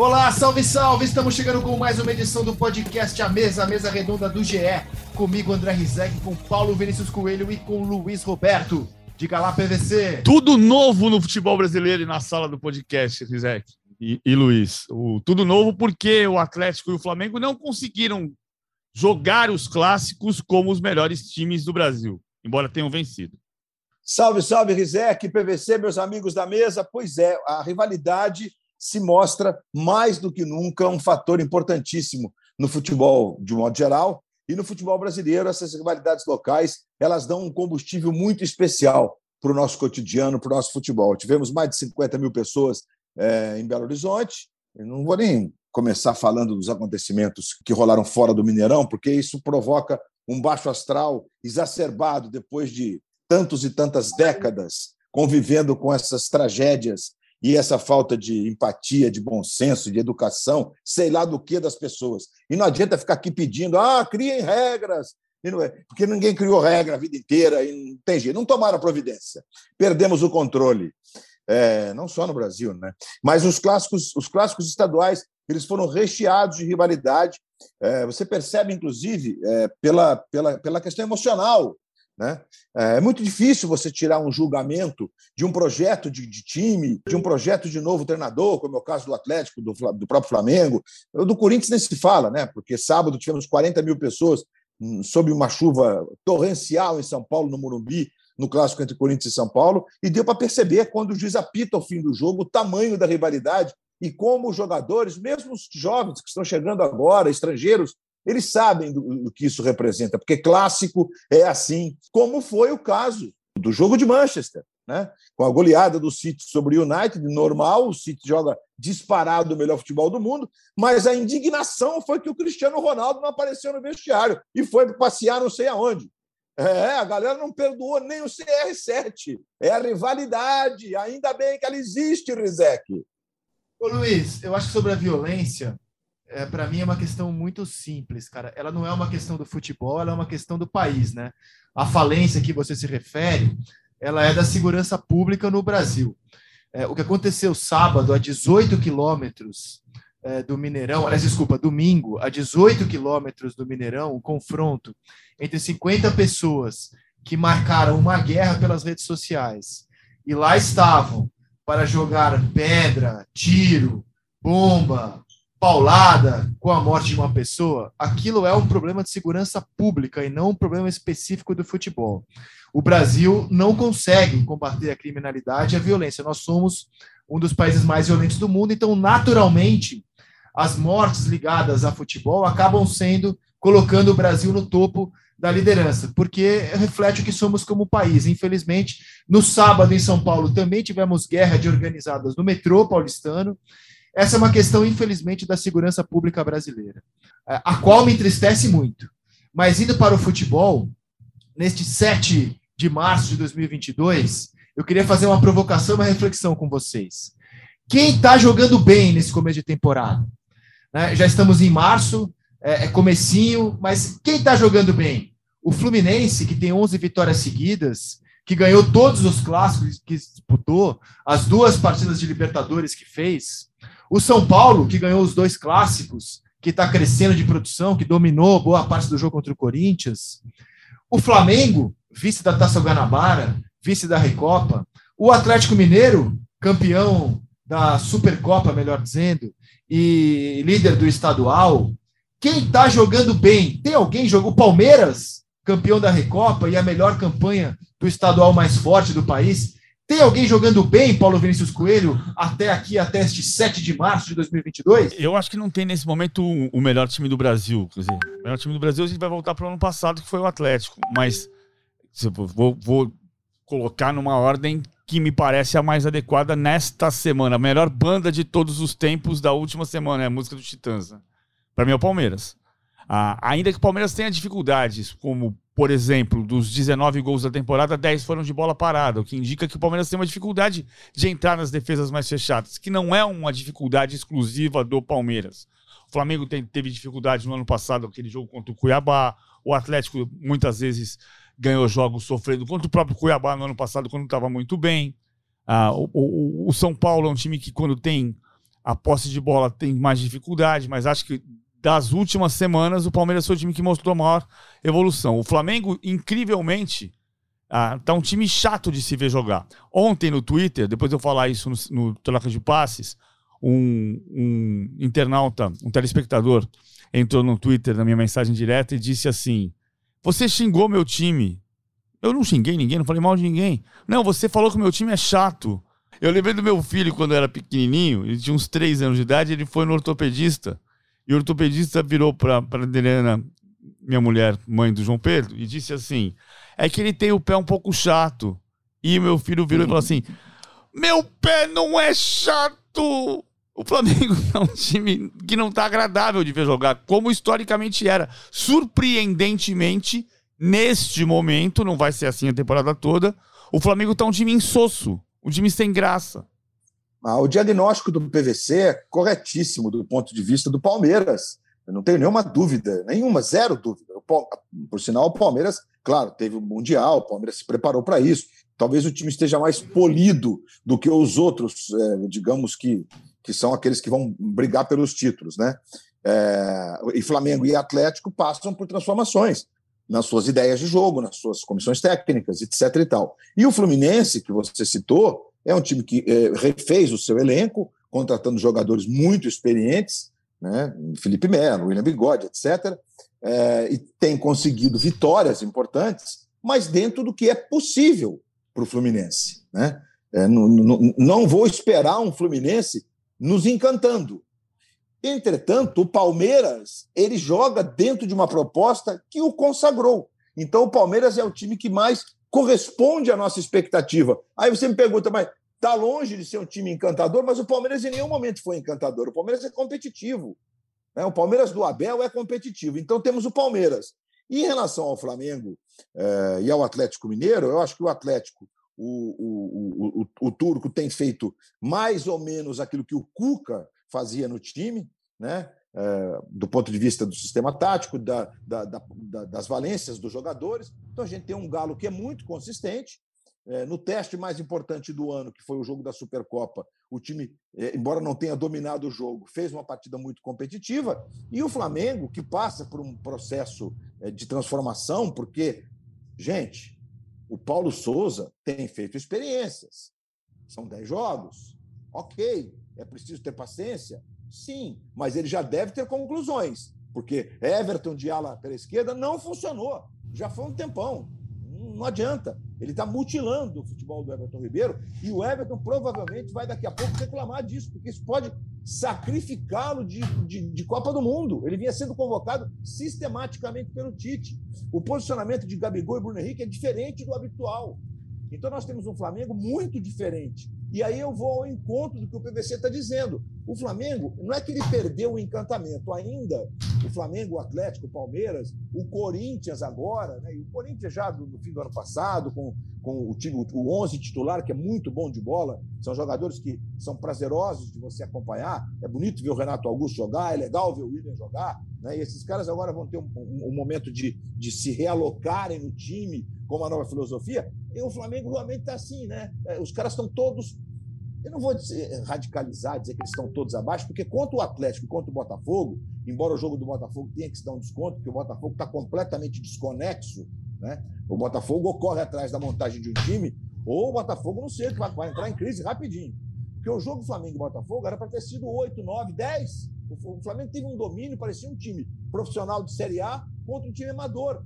Olá, salve, salve! Estamos chegando com mais uma edição do podcast A Mesa, a mesa redonda do GE. Comigo, André Rizek, com Paulo Vinícius Coelho e com Luiz Roberto. Diga lá, PVC. Tudo novo no futebol brasileiro e na sala do podcast, Rizek e, e Luiz. O, tudo novo porque o Atlético e o Flamengo não conseguiram jogar os clássicos como os melhores times do Brasil, embora tenham vencido. Salve, salve, Rizek, PVC, meus amigos da mesa. Pois é, a rivalidade se mostra mais do que nunca um fator importantíssimo no futebol de modo geral e no futebol brasileiro essas rivalidades locais elas dão um combustível muito especial para o nosso cotidiano, para o nosso futebol. Tivemos mais de 50 mil pessoas é, em Belo Horizonte. Eu não vou nem começar falando dos acontecimentos que rolaram fora do Mineirão, porque isso provoca um baixo astral exacerbado depois de tantos e tantas décadas convivendo com essas tragédias e essa falta de empatia, de bom senso, de educação, sei lá do que das pessoas. E não adianta ficar aqui pedindo, ah, criem regras, é, porque ninguém criou regra a vida inteira e não tem jeito, não tomaram providência. Perdemos o controle. É, não só no Brasil, né? Mas os clássicos, os clássicos estaduais, eles foram recheados de rivalidade. É, você percebe, inclusive, é, pela, pela, pela questão emocional né? É, é muito difícil você tirar um julgamento de um projeto de, de, time, de um projeto de novo treinador, como é o caso do Atlético, do, do próprio Flamengo. Do Corinthians nem se fala, né? porque sábado tivemos 40 mil pessoas hum, sob uma chuva torrencial em São Paulo, no Morumbi, no clássico entre Corinthians e São Paulo, e deu para perceber, quando o juiz apita ao fim do jogo, o tamanho da rivalidade e como os jogadores, mesmo os jovens que estão chegando agora, estrangeiros, eles sabem do, do que isso representa, porque clássico é assim, como foi o caso do jogo de Manchester. Né? Com a goleada do City sobre o United, normal, o City joga disparado o melhor futebol do mundo, mas a indignação foi que o Cristiano Ronaldo não apareceu no vestiário e foi passear não sei aonde. É, a galera não perdoou nem o CR7. É a rivalidade. Ainda bem que ela existe, Rizek. Ô Luiz, eu acho que sobre a violência, é, para mim é uma questão muito simples, cara. Ela não é uma questão do futebol, ela é uma questão do país, né? A falência que você se refere, ela é da segurança pública no Brasil. É, o que aconteceu sábado, a 18 quilômetros é, do Mineirão, aliás, desculpa, domingo, a 18 quilômetros do Mineirão, um confronto entre 50 pessoas que marcaram uma guerra pelas redes sociais e lá estavam para jogar pedra, tiro, bomba, paulada com a morte de uma pessoa, aquilo é um problema de segurança pública e não um problema específico do futebol. O Brasil não consegue combater a criminalidade e a violência. Nós somos um dos países mais violentos do mundo, então, naturalmente, as mortes ligadas a futebol acabam sendo colocando o Brasil no topo da liderança, porque reflete o que somos como país. Infelizmente, no sábado em São Paulo também tivemos guerra de organizadas no metrô paulistano. Essa é uma questão, infelizmente, da segurança pública brasileira, é, a qual me entristece muito. Mas indo para o futebol, neste 7 de março de 2022, eu queria fazer uma provocação, uma reflexão com vocês. Quem está jogando bem nesse começo de temporada? Né? Já estamos em março, é, é comecinho, mas quem está jogando bem? O Fluminense, que tem 11 vitórias seguidas, que ganhou todos os clássicos que disputou, as duas partidas de Libertadores que fez, o São Paulo, que ganhou os dois clássicos, que está crescendo de produção, que dominou boa parte do jogo contra o Corinthians. O Flamengo, vice da Taça Guanabara, vice da Recopa. O Atlético Mineiro, campeão da Supercopa, melhor dizendo, e líder do estadual. Quem está jogando bem? Tem alguém jogou? O Palmeiras, campeão da Recopa e a melhor campanha do estadual mais forte do país. Tem alguém jogando bem, Paulo Vinícius Coelho, até aqui, até este 7 de março de 2022? Eu acho que não tem nesse momento o melhor time do Brasil. Quer dizer, o melhor time do Brasil a gente vai voltar para o ano passado, que foi o Atlético. Mas vou, vou colocar numa ordem que me parece a mais adequada nesta semana. A melhor banda de todos os tempos da última semana é a música do Titãs. Né? Para mim é o Palmeiras. Ah, ainda que o Palmeiras tenha dificuldades, como por exemplo, dos 19 gols da temporada, 10 foram de bola parada, o que indica que o Palmeiras tem uma dificuldade de entrar nas defesas mais fechadas, que não é uma dificuldade exclusiva do Palmeiras. O Flamengo tem, teve dificuldade no ano passado, aquele jogo contra o Cuiabá, o Atlético muitas vezes ganhou jogos sofrendo contra o próprio Cuiabá no ano passado, quando estava muito bem. Ah, o, o, o, São Paulo é um time que, quando tem a posse de bola tem mais dificuldade, mas acho que das últimas semanas o Palmeiras foi o time que mostrou a maior evolução. O Flamengo, incrivelmente, ah, tá um time chato de se ver jogar. Ontem no Twitter, depois eu falar isso no, no Troca de Passes, um, um internauta, um telespectador, entrou no Twitter na minha mensagem direta e disse assim: Você xingou meu time. Eu não xinguei ninguém, não falei mal de ninguém. Não, você falou que o meu time é chato. Eu lembrei do meu filho quando era pequenininho, ele tinha uns três anos de idade, ele foi no ortopedista. E o ortopedista virou para a Adriana, minha mulher, mãe do João Pedro, e disse assim: É que ele tem o pé um pouco chato. E meu filho virou e falou assim: Meu pé não é chato! O Flamengo é um time que não está agradável de ver jogar, como historicamente era. Surpreendentemente, neste momento, não vai ser assim a temporada toda, o Flamengo está um time insosso, um time sem graça. Ah, o diagnóstico do PVC é corretíssimo do ponto de vista do Palmeiras. Eu não tenho nenhuma dúvida, nenhuma, zero dúvida. Por sinal, o Palmeiras, claro, teve o Mundial, o Palmeiras se preparou para isso. Talvez o time esteja mais polido do que os outros, é, digamos que que são aqueles que vão brigar pelos títulos, né? É, e Flamengo e Atlético passam por transformações nas suas ideias de jogo, nas suas comissões técnicas, etc. e tal. E o Fluminense, que você citou, é um time que é, refez o seu elenco, contratando jogadores muito experientes, né? Felipe Melo, William Bigode, etc. É, e tem conseguido vitórias importantes, mas dentro do que é possível para o Fluminense. Né? É, não, não, vou esperar um Fluminense nos encantando. Entretanto, o Palmeiras ele joga dentro de uma proposta que o consagrou. Então, o Palmeiras é o time que mais corresponde à nossa expectativa. Aí você me pergunta, mas está longe de ser um time encantador, mas o Palmeiras em nenhum momento foi encantador. O Palmeiras é competitivo. Né? O Palmeiras do Abel é competitivo. Então temos o Palmeiras. E em relação ao Flamengo eh, e ao Atlético Mineiro, eu acho que o Atlético o, o, o, o, turco tem feito mais ou menos aquilo que o Cuca fazia no time, né? É, do ponto de vista do sistema tático, da, da, da, das valências dos jogadores. Então a gente tem um Galo que é muito consistente. É, no teste mais importante do ano, que foi o jogo da Supercopa, o time, é, embora não tenha dominado o jogo, fez uma partida muito competitiva. E o Flamengo, que passa por um processo de transformação, porque, gente, o Paulo Souza tem feito experiências. São 10 jogos. Ok. É preciso ter paciência? Sim. Mas ele já deve ter conclusões. Porque Everton de ala pela esquerda não funcionou. Já foi um tempão. Não adianta. Ele está mutilando o futebol do Everton Ribeiro e o Everton provavelmente vai daqui a pouco reclamar disso, porque isso pode sacrificá-lo de, de, de, Copa do Mundo. Ele vinha sendo convocado sistematicamente pelo Tite. O posicionamento de Gabigol e Bruno Henrique é diferente do habitual. Então nós temos um Flamengo muito diferente. E aí eu vou ao encontro do que o PVC está dizendo. O Flamengo, não é que ele perdeu o encantamento, ainda o Flamengo, o Atlético, o Palmeiras, o Corinthians agora, né? e o Corinthians já no fim do ano passado, com, com o time, o 11 titular, que é muito bom de bola, são jogadores que são prazerosos de você acompanhar. É bonito ver o Renato Augusto jogar, é legal ver o William jogar. Né? E esses caras agora vão ter um, um, um momento de, de se realocarem no time com uma nova filosofia. E o Flamengo realmente está assim, né? É, os caras estão todos eu não vou dizer, radicalizar, dizer que eles estão todos abaixo, porque contra o Atlético contra o Botafogo, embora o jogo do Botafogo tenha que se dar um desconto, porque o Botafogo está completamente desconexo, né? O Botafogo ocorre atrás da montagem de um time, ou o Botafogo, não sei, vai, vai entrar em crise rapidinho. Porque o jogo Flamengo e Botafogo era para ter sido 8, 9, 10. O Flamengo teve um domínio, parecia um time profissional de Série A contra um time amador.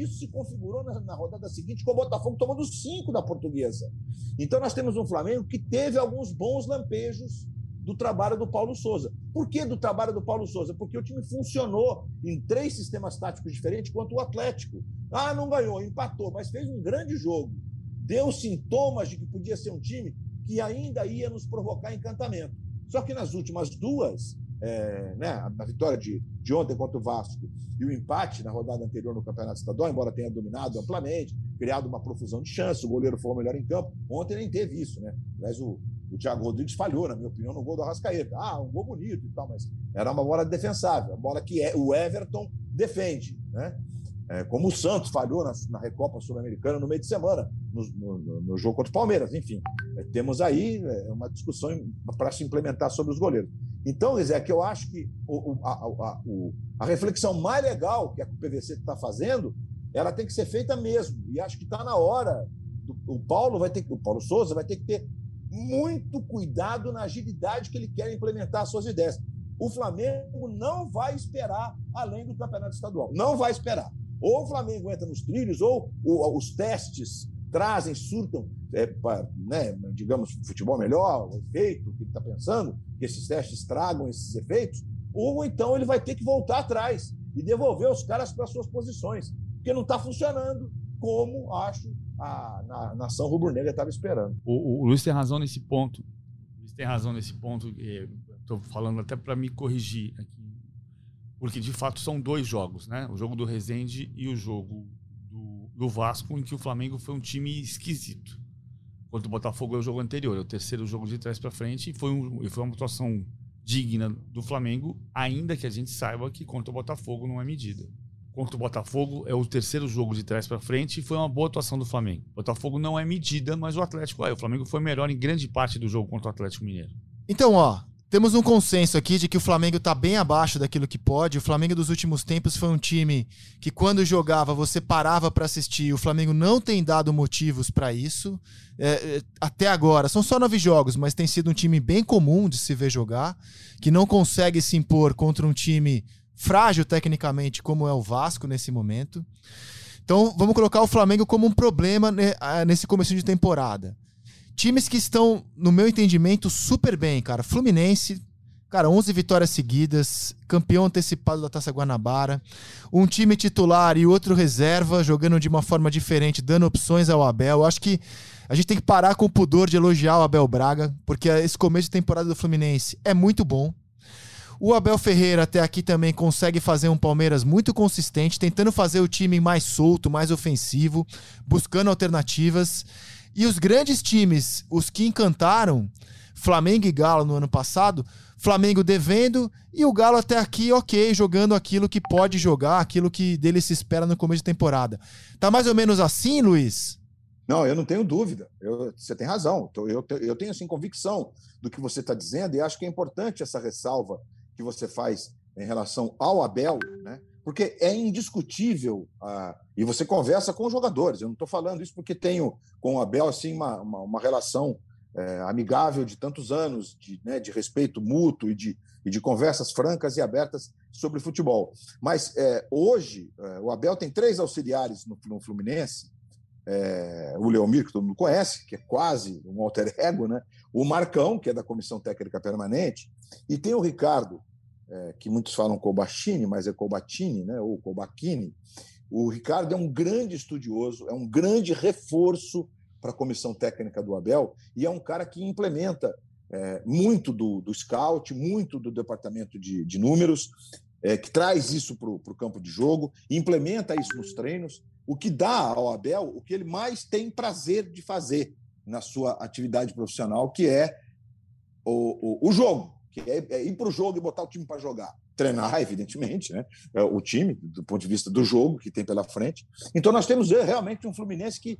Isso se configurou na, na rodada seguinte com o Botafogo tomando cinco da portuguesa. Então nós temos um Flamengo que teve alguns bons lampejos do trabalho do Paulo Souza. Por que do trabalho do Paulo Souza? Porque o time funcionou em três sistemas táticos diferentes quanto o Atlético. Ah, não ganhou, empatou, mas fez um grande jogo. Deu sintomas de que podia ser um time que ainda ia nos provocar encantamento. Só que nas últimas duas, é, né, vitória de, de ontem contra o Vasco e o empate na rodada anterior no Campeonato Estadual, embora tenha dominado amplamente, criado uma profusão de chances, o goleiro foi o melhor em campo. Ontem nem teve isso, né? Aliás, o, o Thiago Rodrigues falhou, na minha opinião, no gol do Arrascaeta. Ah, um gol bonito e tal, mas era uma bola defensável, uma bola que é, o Everton defende, né? É, como o Santos falhou na, na Recopa Sul-Americana no meio de semana, no, no, no, jogo contra o Palmeiras. Enfim, é, temos aí é, uma discussão para se implementar sobre os goleiros. Então, Zé, que eu acho que o, a, a, a, reflexão mais legal que a PVC está fazendo, ela tem que ser feita mesmo. E acho que está na hora. Do, o Paulo vai ter que, o Paulo Souza vai ter que ter muito cuidado na agilidade que ele quer implementar as suas ideias. O Flamengo não vai esperar além do campeonato estadual. Não vai esperar. Ou o Flamengo entra nos trilhos, ou, os testes trazem, surtam, é, pra, né, digamos, futebol melhor, o efeito que ele está pensando, que esses testes tragam esses efeitos, ou então ele vai ter que voltar atrás e devolver os caras para suas posições, porque não está funcionando como, acho, a, nação rubro-negra estava esperando. O, o, Luiz tem razão nesse ponto. O Luiz tem razão nesse ponto. Estou falando até para me corrigir aqui porque de fato são dois jogos, né? O jogo do Resende e o jogo do, do Vasco, em que o Flamengo foi um time esquisito. Contra o Botafogo é o jogo anterior, é o terceiro jogo de trás para frente, e foi, um, foi uma atuação digna do Flamengo, ainda que a gente saiba que contra o Botafogo não é medida. Contra o Botafogo é o terceiro jogo de trás para frente e foi uma boa atuação do Flamengo. O Botafogo não é medida, mas o Atlético é. O Flamengo foi melhor em grande parte do jogo contra o Atlético Mineiro. Então, ó, temos um consenso aqui de que o Flamengo está bem abaixo daquilo que pode. O Flamengo dos últimos tempos foi um time que, quando jogava, você parava para assistir. O Flamengo não tem dado motivos para isso. É, é, até agora, são só nove jogos, mas tem sido um time bem comum de se ver jogar, que não consegue se impor contra um time frágil tecnicamente, como é o Vasco nesse momento. Então, vamos colocar o Flamengo como um problema né, nesse começo de temporada. Times que estão, no meu entendimento, super bem, cara. Fluminense, cara, 11 vitórias seguidas, campeão antecipado da Taça Guanabara. Um time titular e outro reserva, jogando de uma forma diferente, dando opções ao Abel. Eu acho que a gente tem que parar com o pudor de elogiar o Abel Braga, porque esse começo de temporada do Fluminense é muito bom. O Abel Ferreira até aqui também consegue fazer um Palmeiras muito consistente, tentando fazer o time mais solto, mais ofensivo, buscando alternativas. E os grandes times, os que encantaram, Flamengo e Galo no ano passado, Flamengo devendo e o Galo até aqui, ok, jogando aquilo que pode jogar, aquilo que dele se espera no começo de temporada. Tá mais ou menos assim, Luiz? Não, eu não tenho dúvida. Eu, você tem razão. Eu, eu tenho assim, convicção do que você está dizendo e acho que é importante essa ressalva que você faz em relação ao Abel, né? Porque é indiscutível, ah, e você conversa com os jogadores, eu não estou falando isso porque tenho com o Abel assim, uma, uma, uma relação é, amigável de tantos anos, de, né, de respeito mútuo e de, e de conversas francas e abertas sobre futebol. Mas é, hoje, é, o Abel tem três auxiliares no, no Fluminense, é, o Leomir, que todo mundo conhece, que é quase um alter ego, né? o Marcão, que é da Comissão Técnica Permanente, e tem o Ricardo, é, que muitos falam Cobachini, mas é Cobatini, né, ou Cobachini. O Ricardo é um grande estudioso, é um grande reforço para a comissão técnica do Abel e é um cara que implementa é, muito do, do scout, muito do departamento de, de números, é, que traz isso para o campo de jogo, implementa isso nos treinos, o que dá ao Abel o que ele mais tem prazer de fazer na sua atividade profissional, que é o, o, o jogo que é, é ir para o jogo e botar o time para jogar. Treinar, evidentemente, né? É o time, do ponto de vista do jogo que tem pela frente. Então, nós temos é, realmente um Fluminense que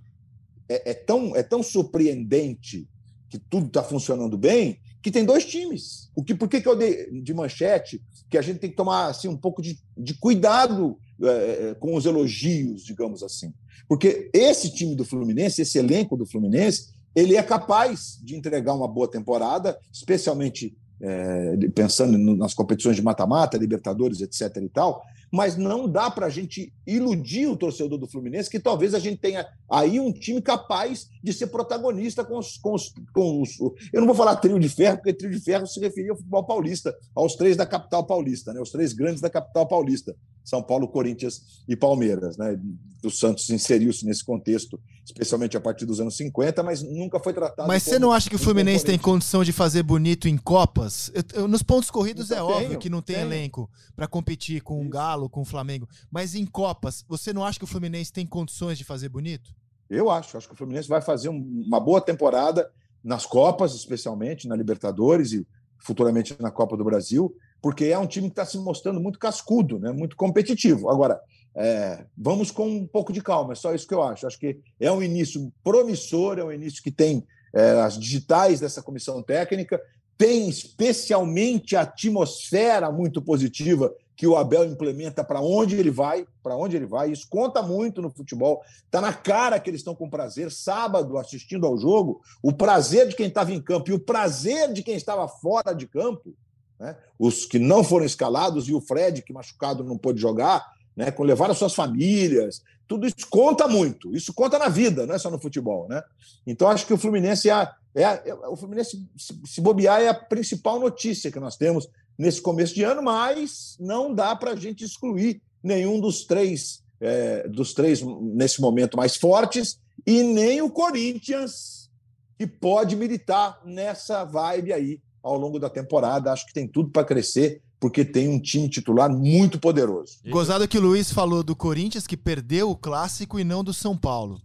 é, é tão, é tão surpreendente que tudo está funcionando bem, que tem dois times. O que, por que, que eu dei de manchete que a gente tem que tomar assim, um pouco de, de cuidado é, com os elogios, digamos assim? Porque esse time do Fluminense, esse elenco do Fluminense, ele é capaz de entregar uma boa temporada, especialmente é, pensando nas competições de mata-mata, Libertadores, etc. e tal, mas não dá para a gente iludir o torcedor do Fluminense que talvez a gente tenha aí um time capaz de ser protagonista com os, com os, com os eu não vou falar trio de ferro, porque trio de ferro se referia ao futebol paulista, aos três da capital paulista, né? os três grandes da capital paulista, São Paulo, Corinthians e Palmeiras. Né? O Santos inseriu-se nesse contexto, especialmente a partir dos anos 50, mas nunca foi tratado. Mas você não acha que o Fluminense tem condição de fazer bonito em Copas? Eu, eu, nos pontos corridos é tenho, óbvio que não tem tenho. elenco para competir com o Galo, com o Flamengo, mas em Copas, você não acha que o Fluminense tem condições de fazer bonito? Eu acho. Acho que o Fluminense vai fazer uma boa temporada nas Copas, especialmente na Libertadores e futuramente na Copa do Brasil, porque é um time que está se mostrando muito cascudo, né? muito competitivo. Agora, é, vamos com um pouco de calma, é só isso que eu acho. Acho que é um início promissor, é um início que tem é, as digitais dessa comissão técnica, tem especialmente a atmosfera muito positiva que o Abel implementa para onde ele vai, para onde ele vai. Isso conta muito no futebol. Está na cara que eles estão com prazer. Sábado, assistindo ao jogo, o prazer de quem estava em campo e o prazer de quem estava fora de campo, né? os que não foram escalados e o Fred, que machucado não pôde jogar, né? com levar as suas famílias. Tudo isso conta muito. Isso conta na vida, não é só no futebol. Né? Então, acho que o Fluminense é, a, é, a, é o Fluminense, se, se bobear, é a principal notícia que nós temos nesse começo de ano, mas não dá para a gente excluir nenhum dos três, é, dos três nesse momento mais fortes e nem o Corinthians, que pode militar nessa vibe aí ao longo da temporada. Acho que tem tudo para crescer, porque tem um time titular muito poderoso. Gozado que o Luiz falou do Corinthians, que perdeu o clássico e não do São Paulo.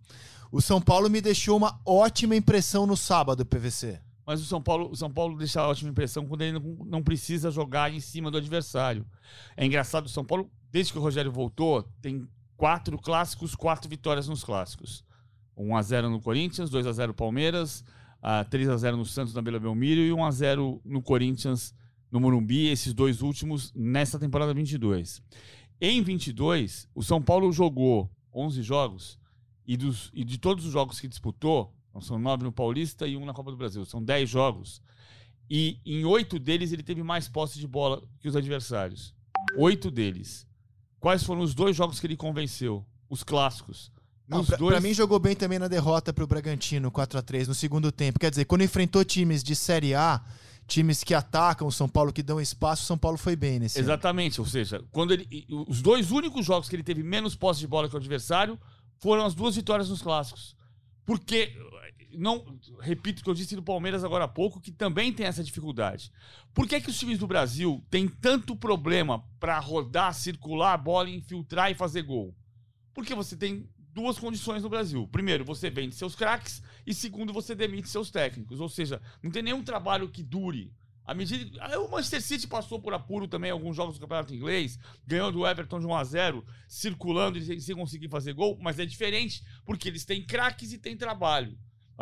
O São Paulo me deixou uma ótima impressão no sábado, PVC. Mas o São Paulo, o São Paulo deixa a ótima impressão quando ele não, não precisa jogar em cima do adversário. É engraçado, o São Paulo, desde que o Rogério voltou, tem quatro clássicos, quatro vitórias nos clássicos. 1x0 no Corinthians, 2x0 Palmeiras, 3x0 no Santos na Bela Belmiro e 1x0 no Corinthians no Morumbi, esses dois últimos nessa temporada 22. Em 22, o São Paulo jogou 11 jogos e, dos, e de todos os jogos que disputou, então, são nove no Paulista e um na Copa do Brasil. São dez jogos. E em oito deles ele teve mais posse de bola que os adversários. Oito deles. Quais foram os dois jogos que ele convenceu? Os clássicos. Não, pra, dois... pra, mim jogou bem também na derrota pro Bragantino 4 a 3 no segundo tempo. Quer dizer, quando enfrentou times de Série A, times que atacam o São Paulo, que dão espaço, o São Paulo foi bem nesse Exatamente, ano. ou seja, quando ele os dois únicos jogos que ele teve menos posse de bola que o adversário foram as duas vitórias nos clássicos. Porque não repito o que eu disse do Palmeiras agora há pouco, que também tem essa dificuldade. Por que, que os times do Brasil têm tanto problema para rodar, circular a bola, infiltrar e fazer gol? Porque você tem duas condições no Brasil. Primeiro, você vende seus craques e segundo, você demite seus técnicos. Ou seja, não tem nenhum trabalho que dure. À medida o Manchester City passou por apuro também alguns jogos do Campeonato Inglês, ganhou do Everton de 1 a 0, circulando e sem conseguir fazer gol, mas é diferente porque eles têm craques e têm trabalho.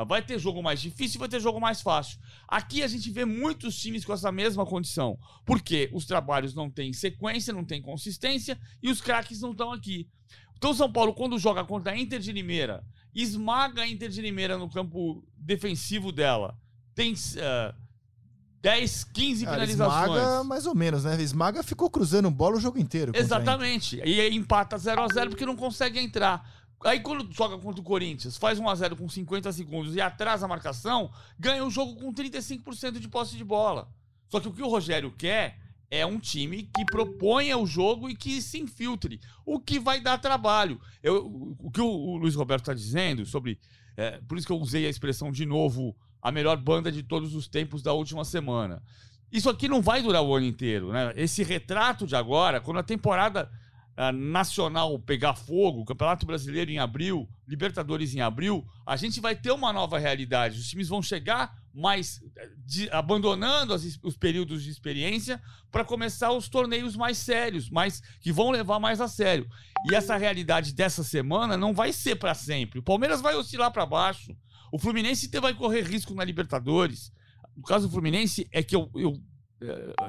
Vai ter jogo mais difícil, vai ter jogo mais fácil. Aqui a gente vê muitos times com essa mesma condição. Porque os trabalhos não têm sequência, não têm consistência e os craques não estão aqui. Então, São Paulo, quando joga contra a Inter de Limeira, esmaga a Inter de Limeira no campo defensivo dela. Tem uh, 10, 15 Cara, finalizações. Esmaga mais ou menos, né? Esmaga ficou cruzando bola o jogo inteiro. Exatamente. E empata 0 a 0 porque não consegue entrar. Aí quando joga contra o Corinthians, faz 1x0 com 50 segundos e atrasa a marcação, ganha o jogo com 35% de posse de bola. Só que o que o Rogério quer é um time que proponha o jogo e que se infiltre, o que vai dar trabalho. Eu, o que o, o Luiz Roberto está dizendo sobre. É, por isso que eu usei a expressão de novo, a melhor banda de todos os tempos da última semana. Isso aqui não vai durar o ano inteiro, né? Esse retrato de agora, quando a temporada nacional pegar fogo, Campeonato Brasileiro em abril, Libertadores em abril, a gente vai ter uma nova realidade. Os times vão chegar mais de, abandonando as, os períodos de experiência para começar os torneios mais sérios, mais que vão levar mais a sério. E essa realidade dessa semana não vai ser para sempre. O Palmeiras vai oscilar para baixo. O Fluminense vai correr risco na Libertadores. No caso do Fluminense é que eu, eu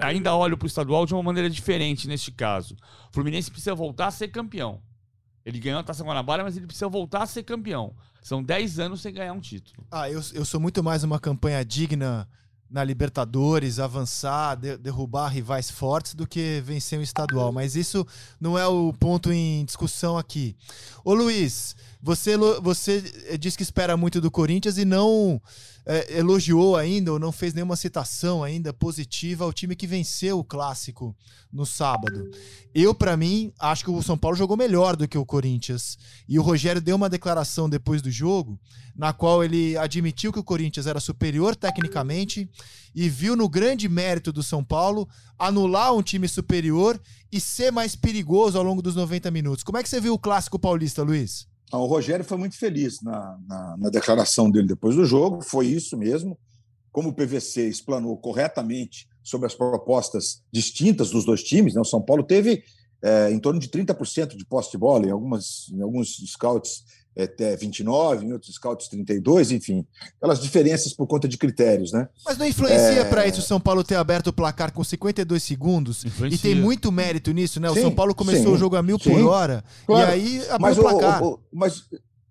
ainda olho para o estadual de uma maneira diferente neste caso. O Fluminense precisa voltar a ser campeão. Ele ganhou a Taça Guanabara, mas ele precisa voltar a ser campeão. São 10 anos sem ganhar um título. Ah, eu, eu sou muito mais uma campanha digna na Libertadores, avançar, de, derrubar rivais fortes do que vencer um estadual. Mas isso não é o ponto em discussão aqui. Ô Luiz, você, você disse que espera muito do Corinthians e não é, elogiou ainda, ou não fez nenhuma citação ainda positiva ao time que venceu o clássico no sábado. Eu, para mim, acho que o São Paulo jogou melhor do que o Corinthians. E o Rogério deu uma declaração depois do jogo, na qual ele admitiu que o Corinthians era superior tecnicamente e viu no grande mérito do São Paulo anular um time superior e ser mais perigoso ao longo dos 90 minutos. Como é que você viu o clássico paulista, Luiz? O Rogério foi muito feliz na, na, na, declaração dele depois do jogo, foi isso mesmo. Como o PVC explanou corretamente sobre as propostas distintas dos dois times, né? o São Paulo teve é, em torno de 30% de posse de bola, em, algumas, em alguns scouts até 29, em outros scouts 32, enfim. Aquelas diferenças por conta de critérios, né? Mas não influencia é... para isso o São Paulo ter aberto o placar com 52 segundos? Influencia. E tem muito mérito nisso, né? O sim, São Paulo começou sim, o jogo a mil sim. por hora claro. e aí abriu mas, o placar. O, o, mas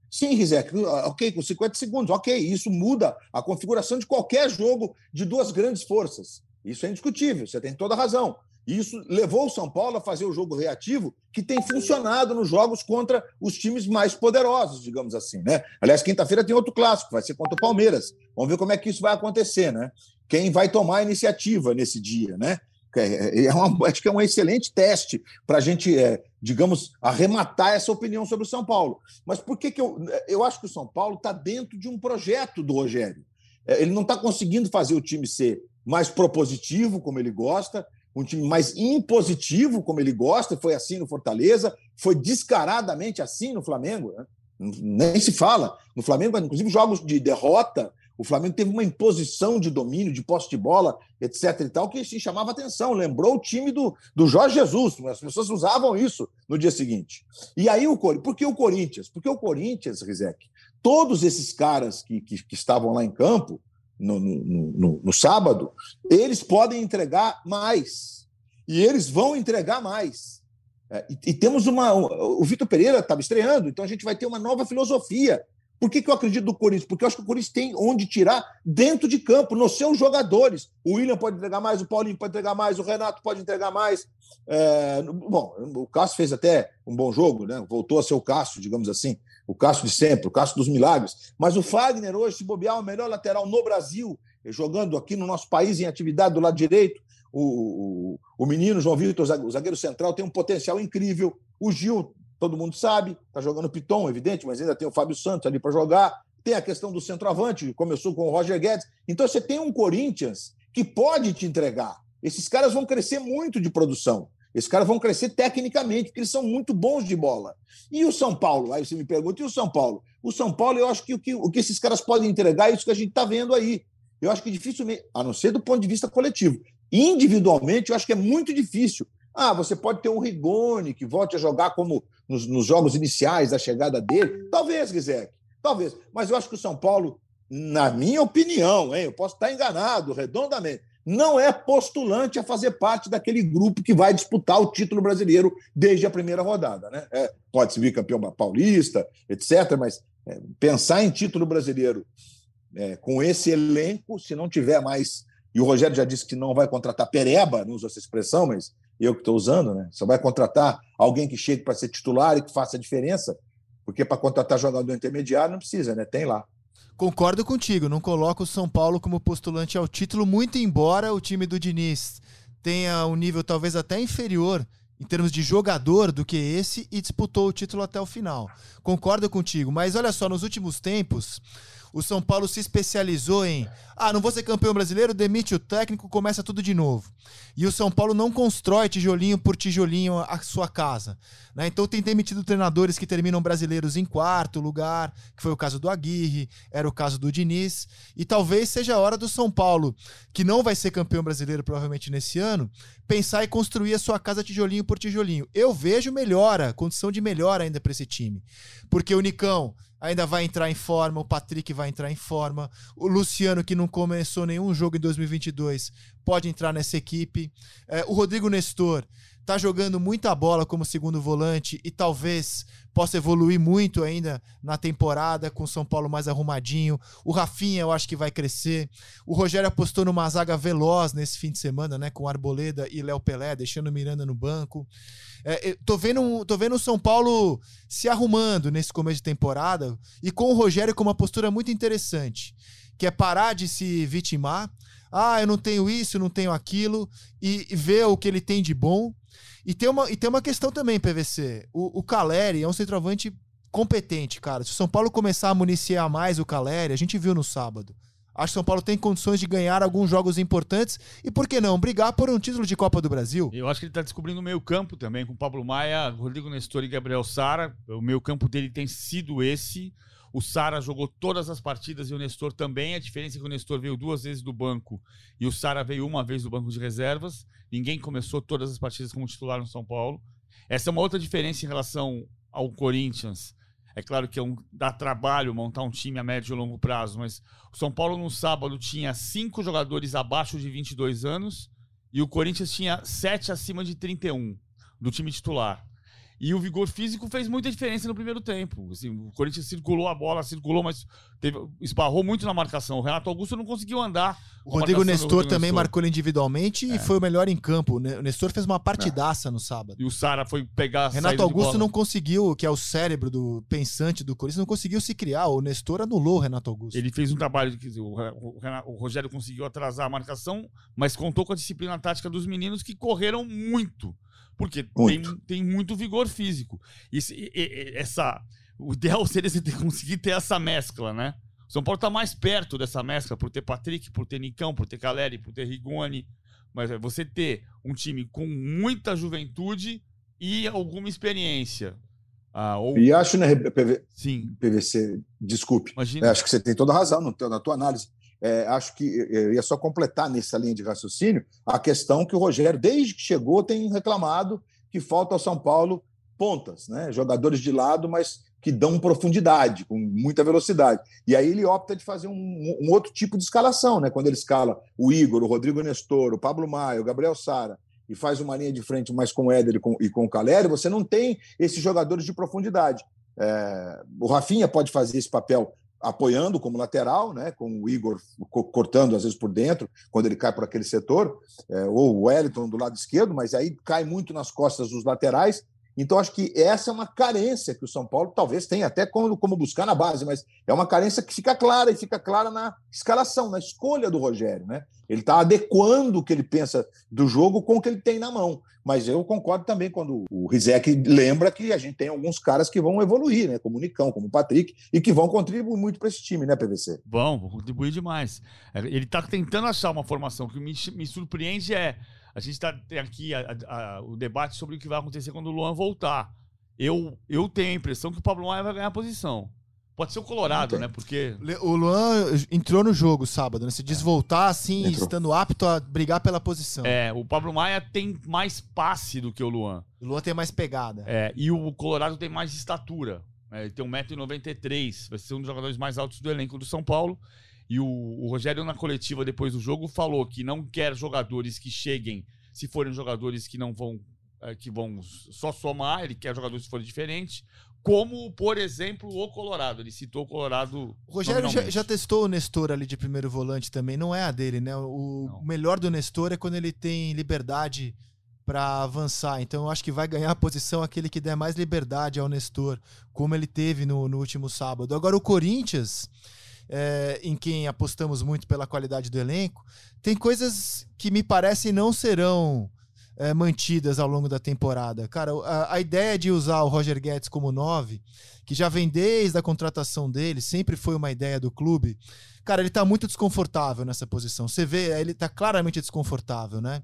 Sim, Rizek, ok, com 50 segundos, ok, isso muda a configuração de qualquer jogo de duas grandes forças. Isso é indiscutível, você tem toda a razão. Isso levou o São Paulo a fazer o jogo reativo que tem funcionado nos jogos contra os times mais poderosos, digamos assim. Né? Aliás, quinta-feira tem outro clássico, vai ser contra o Palmeiras. Vamos ver como é que isso vai acontecer, né? Quem vai tomar a iniciativa nesse dia, né? É, é uma, acho que é um excelente teste para a gente, é, digamos, arrematar essa opinião sobre o São Paulo. Mas por que, que eu, eu acho que o São Paulo está dentro de um projeto do Rogério? É, ele não está conseguindo fazer o time ser mais propositivo, como ele gosta, um time mais impositivo, como ele gosta, foi assim no Fortaleza, foi descaradamente assim no Flamengo, né? nem se fala. No Flamengo, inclusive, jogos de derrota, o Flamengo teve uma imposição de domínio, de posse de bola, etc. e tal, que se chamava atenção. Lembrou o time do, do Jorge Jesus. As pessoas usavam isso no dia seguinte. E aí o Corinthians. Por que o Corinthians? Porque o Corinthians, Rizek, todos esses caras que, que, que estavam lá em campo, no, no, no, no sábado, eles podem entregar mais. E eles vão entregar mais. É, e, e, temos uma. O Vitor Pereira estava estreando, então a gente vai ter uma nova filosofia. Por que, que eu acredito no Corinthians? Porque eu acho que o Corinthians tem onde tirar dentro de campo, nos seus jogadores. O William pode entregar mais, o Paulinho pode entregar mais, o Renato pode entregar mais. É, bom, o Cássio fez até um bom jogo, né? voltou a ser o Cássio, digamos assim o Cássio de sempre, o Cássio dos milagres. Mas o Fagner hoje, se bobear, é o melhor lateral no Brasil, jogando aqui no nosso país em atividade do lado direito. O, o, o menino João Vitor, o zagueiro central, tem um potencial incrível. O Gil, todo mundo sabe, está jogando Piton, evidente, mas ainda tem o Fábio Santos ali para jogar. Tem a questão do centroavante, começou com o Roger Guedes. Então você tem um Corinthians que pode te entregar. Esses caras vão crescer muito de produção. Esses caras vão crescer tecnicamente, porque eles são muito bons de bola. E o São Paulo? Aí você me pergunta, e o São Paulo? O São Paulo, eu acho que o que, o que esses caras podem entregar é isso que a gente está vendo aí. Eu acho que dificilmente, a não ser do ponto de vista coletivo. Individualmente, eu acho que é muito difícil. Ah, você pode ter um Rigoni que volte a jogar como nos, nos jogos iniciais da chegada dele. Talvez, Gizek, talvez. Mas eu acho que o São Paulo, na minha opinião, hein, eu posso estar enganado redondamente, não é postulante a fazer parte daquele grupo que vai disputar o título brasileiro desde a primeira rodada. Né? É, pode ser campeão paulista, etc., mas é, pensar em título brasileiro é, com esse elenco, se não tiver mais. E o Rogério já disse que não vai contratar pereba, não usa essa expressão, mas eu que estou usando, né? Só vai contratar alguém que chegue para ser titular e que faça a diferença, porque para contratar jogador intermediário não precisa, né? Tem lá. Concordo contigo, não coloco o São Paulo como postulante ao título, muito embora o time do Diniz tenha um nível talvez até inferior em termos de jogador do que esse e disputou o título até o final. Concordo contigo, mas olha só, nos últimos tempos, o São Paulo se especializou em ah, não vou ser campeão brasileiro, demite o técnico, começa tudo de novo. E o São Paulo não constrói tijolinho por tijolinho a sua casa. Né? Então tem demitido treinadores que terminam brasileiros em quarto lugar, que foi o caso do Aguirre, era o caso do Diniz. E talvez seja a hora do São Paulo, que não vai ser campeão brasileiro provavelmente nesse ano, pensar e construir a sua casa tijolinho por tijolinho. Eu vejo melhora, condição de melhora ainda para esse time. Porque o Nicão ainda vai entrar em forma, o Patrick vai entrar em forma, o Luciano, que não começou nenhum jogo em 2022, pode entrar nessa equipe, é, o Rodrigo Nestor tá jogando muita bola como segundo volante e talvez possa evoluir muito ainda na temporada com o São Paulo mais arrumadinho. O Rafinha eu acho que vai crescer. O Rogério apostou numa zaga veloz nesse fim de semana, né, com Arboleda e Léo Pelé, deixando o Miranda no banco. É, tô vendo tô vendo o São Paulo se arrumando nesse começo de temporada e com o Rogério com uma postura muito interessante, que é parar de se vitimar. Ah, eu não tenho isso, não tenho aquilo, e, e ver o que ele tem de bom e tem uma, e tem uma questão também, PVC. O, o Caleri é um centroavante competente, cara. Se o São Paulo começar a municiar mais o Caleri, a gente viu no sábado. Acho que São Paulo tem condições de ganhar alguns jogos importantes e, por que não, brigar por um título de Copa do Brasil. Eu acho que ele está descobrindo o meio-campo também, com Pablo Maia, Rodrigo Nestor e Gabriel Sara. O meio-campo dele tem sido esse. O Sara jogou todas as partidas e o Nestor também. A diferença é que o Nestor veio duas vezes do banco e o Sara veio uma vez do banco de reservas. Ninguém começou todas as partidas como titular no São Paulo. Essa é uma outra diferença em relação ao Corinthians. É claro que é um, dá trabalho montar um time a médio e longo prazo, mas o São Paulo no sábado tinha cinco jogadores abaixo de 22 anos e o Corinthians tinha sete acima de 31 do time titular. E o vigor físico fez muita diferença no primeiro tempo. Assim, o Corinthians circulou a bola, circulou, mas teve, esbarrou muito na marcação. O Renato Augusto não conseguiu andar. O Rodrigo Nestor Rodrigo também Nestor. marcou ele individualmente é. e foi o melhor em campo. O Nestor fez uma partidaça é. no sábado. E o Sara foi pegar Renato Augusto não conseguiu, que é o cérebro do pensante do Corinthians, não conseguiu se criar. O Nestor anulou o Renato Augusto. Ele fez um trabalho. Dizer, o, o Rogério conseguiu atrasar a marcação, mas contou com a disciplina tática dos meninos que correram muito. Porque tem, tem muito vigor físico. E, e, essa, o ideal seria você ter, conseguir ter essa mescla, né? O São Paulo está mais perto dessa mescla por ter Patrick, por ter Nicão, por ter Caleri, por ter Rigoni. Mas é você ter um time com muita juventude e alguma experiência. Ah, ou... E acho, né, PV... Sim. PVC, desculpe. Imagina. Acho que você tem toda a razão na tua análise. É, acho que eu ia só completar nessa linha de raciocínio a questão que o Rogério, desde que chegou, tem reclamado que falta ao São Paulo pontas, né? jogadores de lado, mas que dão profundidade, com muita velocidade. E aí ele opta de fazer um, um outro tipo de escalação, né? quando ele escala o Igor, o Rodrigo Nestor, o Pablo Maia, o Gabriel Sara, e faz uma linha de frente mais com o Éder e com, e com o Caleri, você não tem esses jogadores de profundidade. É, o Rafinha pode fazer esse papel apoiando como lateral, né, com o Igor cortando às vezes por dentro, quando ele cai por aquele setor, é, ou o Wellington do lado esquerdo, mas aí cai muito nas costas dos laterais. Então, acho que essa é uma carência que o São Paulo talvez tenha até como, como buscar na base, mas é uma carência que fica clara e fica clara na escalação, na escolha do Rogério. Né? Ele está adequando o que ele pensa do jogo com o que ele tem na mão. Mas eu concordo também quando o Rizek lembra que a gente tem alguns caras que vão evoluir, né? Como o Nicão, como o Patrick, e que vão contribuir muito para esse time, né, PVC? Vão, vão contribuir demais. É, ele está tentando achar uma formação. Que me, me surpreende é. A gente tá, tem aqui a, a, o debate sobre o que vai acontecer quando o Luan voltar. Eu, eu tenho a impressão que o Pablo Maia vai ganhar a posição. Pode ser o Colorado, né? Porque. O Luan entrou no jogo sábado, né? Se desvoltar assim, entrou. estando apto a brigar pela posição. É, o Pablo Maia tem mais passe do que o Luan. O Luan tem mais pegada. É, e o Colorado tem mais estatura. É, ele tem 1,93m, vai ser um dos jogadores mais altos do elenco do São Paulo. E o, o Rogério, na coletiva depois do jogo, falou que não quer jogadores que cheguem, se forem jogadores que não vão é, que vão só somar, ele quer jogadores que forem diferentes, como, por exemplo, o Colorado. Ele citou o Colorado. O Rogério já, já, testou o Nestor ali de primeiro volante também, não é a dele, né? O não. melhor do Nestor é quando ele tem liberdade para avançar. Então eu acho que vai ganhar a posição aquele que der mais liberdade ao Nestor, como ele teve no, no último sábado. Agora o Corinthians, é, em quem apostamos muito pela qualidade do elenco, tem coisas que me parecem não serão é, mantidas ao longo da temporada. Cara, a, a, ideia de usar o Roger Guedes como nove, que já vem desde a contratação dele, sempre foi uma ideia do clube. Cara, ele tá muito desconfortável nessa posição. Você vê, ele tá claramente desconfortável, né?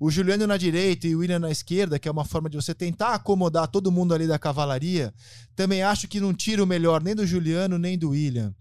O Juliano na direita e o William na esquerda, que é uma forma de você tentar acomodar todo mundo ali da cavalaria, também acho que não tira o melhor nem do Juliano nem do William.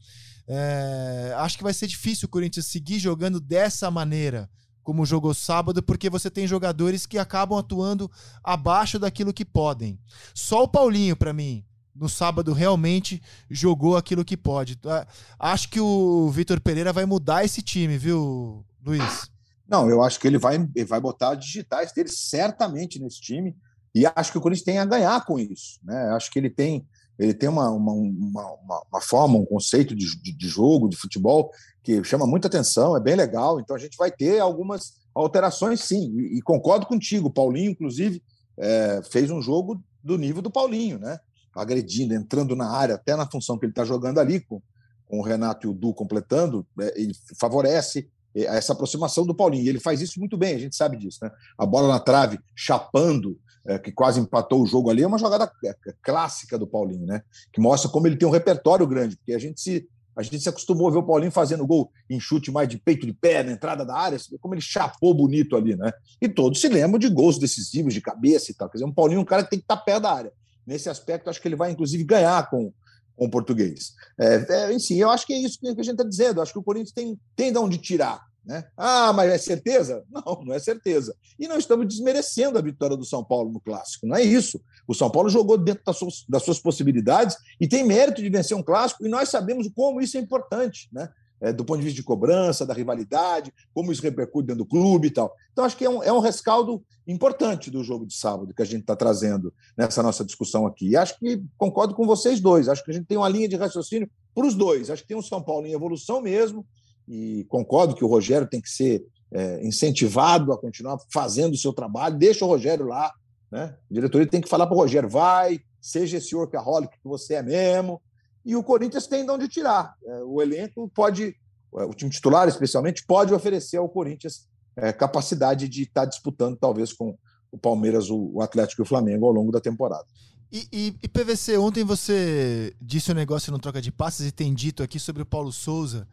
É, acho que vai ser difícil o Corinthians seguir jogando dessa maneira como jogou sábado, porque você tem jogadores que acabam atuando abaixo daquilo que podem. Só o Paulinho, para mim, no sábado realmente jogou aquilo que pode. Ah, acho que o Vitor Pereira vai mudar esse time, viu, Luiz? Não, eu acho que ele vai, ele vai botar digitais dele certamente nesse time. E acho que o Corinthians tem a ganhar com isso. Né? Acho que ele tem ele tem uma, uma, uma, uma forma, um conceito de, de, de, jogo, de futebol, que chama muita atenção, é bem legal. Então a gente vai ter algumas alterações, sim. E, e concordo contigo, o Paulinho, inclusive, é, fez um jogo do nível do Paulinho, né? Agredindo, entrando na área, até na função que ele está jogando ali, com, com o Renato e o Du completando, ele favorece é, essa aproximação do Paulinho. Ele faz isso muito bem, a gente sabe disso, né? A bola na trave, chapando, é, que quase empatou o jogo ali, é uma jogada é, clássica do Paulinho, né? Que mostra como ele tem um repertório grande, porque a gente se a gente se acostumou a ver o Paulinho fazendo gol em chute mais de peito de pé, na entrada da área, como ele chapou bonito ali, né? E todos se lembram de gols decisivos de cabeça e tal. Quer dizer, um Paulinho é um cara que tem que estar perto da área. Nesse aspecto, acho que ele vai, inclusive, ganhar com, com o português. É, é, si, eu acho que é isso que a gente está dizendo. Acho que o Corinthians tem, tem de onde tirar. Né? Ah, mas é certeza? Não, não é certeza. E não estamos desmerecendo a vitória do São Paulo no clássico, não é isso. O São Paulo jogou dentro das suas, das suas possibilidades e tem mérito de vencer um clássico, e nós sabemos como isso é importante. Né? é, do ponto de vista de cobrança, da rivalidade, como isso repercute dentro do clube e tal. Então, acho que é um, é um rescaldo importante do jogo de sábado que a gente está trazendo nessa nossa discussão aqui. E acho que concordo com vocês dois. Acho que a gente tem uma linha de raciocínio para os dois. Acho que tem um São Paulo em evolução mesmo, e concordo que o Rogério tem que ser é, incentivado a continuar fazendo o seu trabalho. Deixa o Rogério lá. Né? A diretoria tem que falar para o Rogério: vai, seja esse workaholic que você é mesmo, e o Corinthians tem de onde tirar. É, o elenco pode, é, o time titular especialmente, pode oferecer ao Corinthians é, capacidade de estar disputando, talvez, com o Palmeiras, o Atlético e o Flamengo ao longo da temporada. E, e, e, PVC, ontem você disse um negócio no Troca de Passes e tem dito aqui sobre o Paulo Souza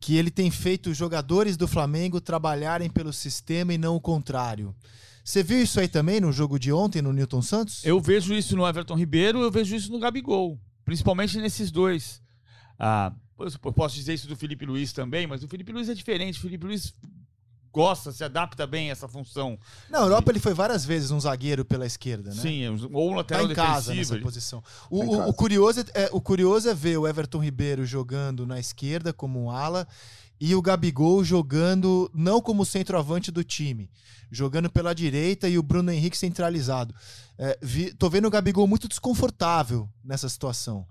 que ele tem feito os jogadores do Flamengo trabalharem pelo sistema e não o contrário. Você viu isso aí também no jogo de ontem no Newton Santos? Eu vejo isso no Everton Ribeiro, eu vejo isso no Gabigol. Principalmente nesses dois. Ah, eu posso dizer isso do Felipe Luiz também, mas o Felipe Luiz é diferente. O Felipe Luiz gosta, se adapta bem a essa função. Na Europa ele foi várias vezes um zagueiro pela esquerda, né? Sim, ou um lateral tá em casa nessa posição. O, tá o, o, curioso é, o curioso é ver o Everton Ribeiro jogando na esquerda como um ala e o Gabigol jogando não como centroavante do time, jogando pela direita e o Bruno Henrique centralizado. É, vi, tô vendo o Gabigol muito desconfortável nessa situação.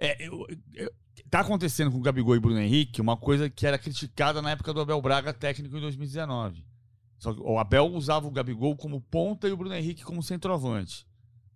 É, eu, eu, tá acontecendo com o Gabigol e Bruno Henrique uma coisa que era criticada na época do Abel Braga técnico em 2019. Só que o Abel usava o Gabigol como ponta e o Bruno Henrique como centroavante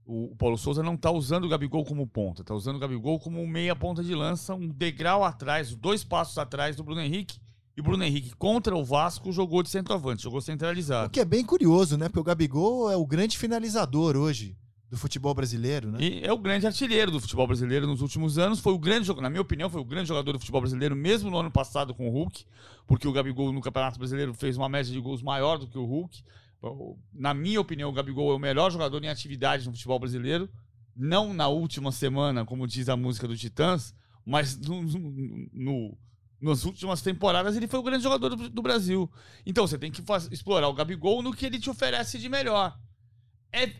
o Paulo Souza não está usando o Gabigol como ponta, está usando o Gabigol como meia ponta de lança, um degrau atrás, dois passos atrás do Bruno Henrique. E o Bruno Henrique contra o Vasco jogou de centroavante, jogou centralizado. O que é bem curioso, né? Porque o Gabigol é o grande finalizador hoje do futebol brasileiro, né? E é o grande artilheiro do futebol brasileiro nos últimos anos. Foi o grande na minha opinião, foi o grande jogador do futebol brasileiro, mesmo no ano passado com o Hulk, porque o Gabigol no Campeonato Brasileiro fez uma média de gols maior do que o Hulk. Na minha opinião, o Gabigol é o melhor jogador em atividade no futebol brasileiro. Não na última semana, como diz a música do Titãs, mas no, no, nas últimas temporadas ele foi o grande jogador do, do Brasil. Então você tem que explorar o Gabigol no que ele te oferece de melhor. É,